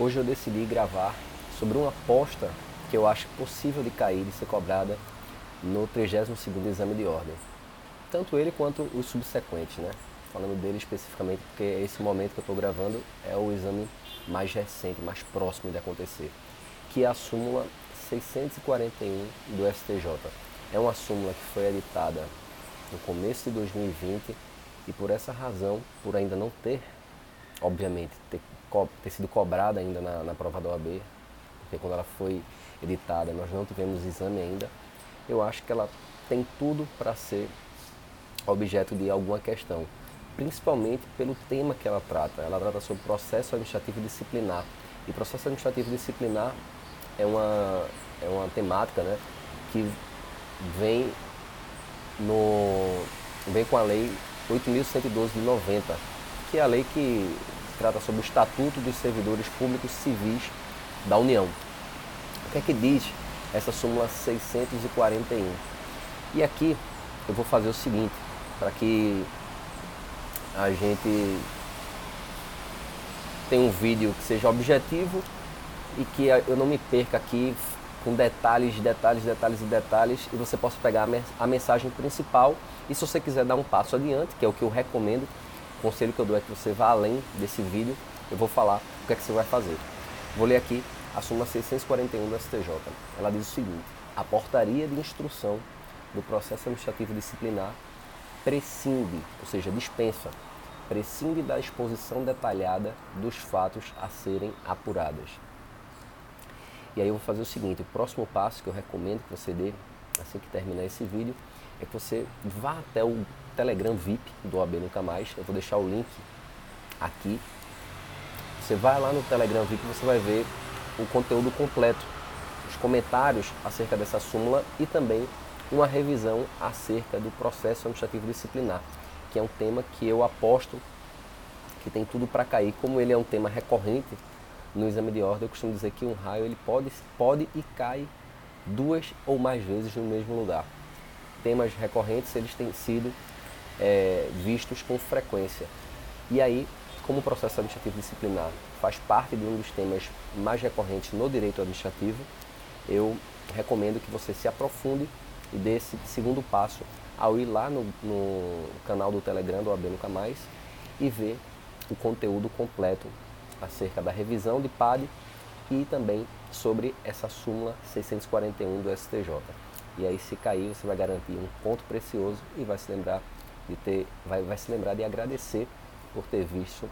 Hoje eu decidi gravar sobre uma aposta que eu acho possível de cair, de ser cobrada no 32º exame de ordem. Tanto ele quanto os subsequentes, né? Falando dele especificamente porque esse momento que eu estou gravando é o exame mais recente, mais próximo de acontecer, que é a súmula 641 do STJ. É uma súmula que foi editada no começo de 2020 e por essa razão, por ainda não ter, obviamente, ter ter sido cobrada ainda na, na prova da OAB, porque quando ela foi editada nós não tivemos exame ainda, eu acho que ela tem tudo para ser objeto de alguma questão, principalmente pelo tema que ela trata. Ela trata sobre processo administrativo disciplinar. E processo administrativo disciplinar é uma, é uma temática né, que vem, no, vem com a lei 8.112 de 90, que é a lei que trata sobre o Estatuto dos Servidores Públicos Civis da União. O que é que diz essa súmula 641? E aqui eu vou fazer o seguinte, para que a gente tenha um vídeo que seja objetivo e que eu não me perca aqui com detalhes, detalhes, detalhes e detalhes e você possa pegar a mensagem principal e se você quiser dar um passo adiante, que é o que eu recomendo, o conselho que eu dou é que você vá além desse vídeo. Eu vou falar o que é que você vai fazer. Vou ler aqui a súmula 641 do STJ. Ela diz o seguinte: a portaria de instrução do processo administrativo disciplinar prescinde, ou seja, dispensa, prescinde da exposição detalhada dos fatos a serem apuradas. E aí eu vou fazer o seguinte: o próximo passo que eu recomendo que você dê assim que terminar esse vídeo é que você vá até o Telegram VIP do AB Nunca Mais. Eu vou deixar o link aqui. Você vai lá no Telegram VIP você vai ver o conteúdo completo, os comentários acerca dessa súmula e também uma revisão acerca do processo administrativo disciplinar, que é um tema que eu aposto que tem tudo para cair. Como ele é um tema recorrente no exame de ordem, eu costumo dizer que um raio ele pode, pode e cai duas ou mais vezes no mesmo lugar. Temas recorrentes eles têm sido é, vistos com frequência. E aí, como o processo administrativo disciplinar faz parte de um dos temas mais recorrentes no direito administrativo, eu recomendo que você se aprofunde e dê esse segundo passo ao ir lá no, no canal do Telegram do AB Nunca Mais e ver o conteúdo completo acerca da revisão de PAD e também sobre essa súmula 641 do STJ. E aí se cair, você vai garantir um ponto precioso e vai se lembrar de ter, vai, vai se lembrar de agradecer por ter visto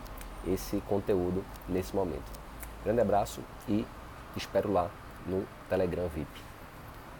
esse conteúdo nesse momento. Grande abraço e espero lá no Telegram VIP.